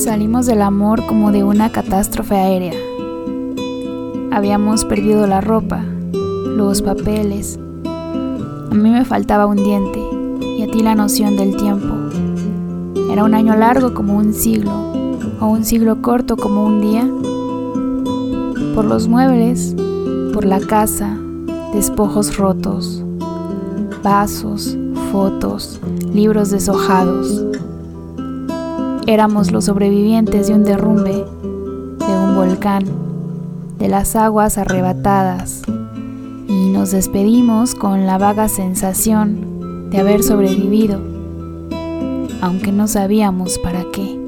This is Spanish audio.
Salimos del amor como de una catástrofe aérea. Habíamos perdido la ropa, los papeles. A mí me faltaba un diente y a ti la noción del tiempo. Era un año largo como un siglo o un siglo corto como un día. Por los muebles, por la casa, despojos rotos, vasos, fotos, libros deshojados. Éramos los sobrevivientes de un derrumbe, de un volcán, de las aguas arrebatadas, y nos despedimos con la vaga sensación de haber sobrevivido, aunque no sabíamos para qué.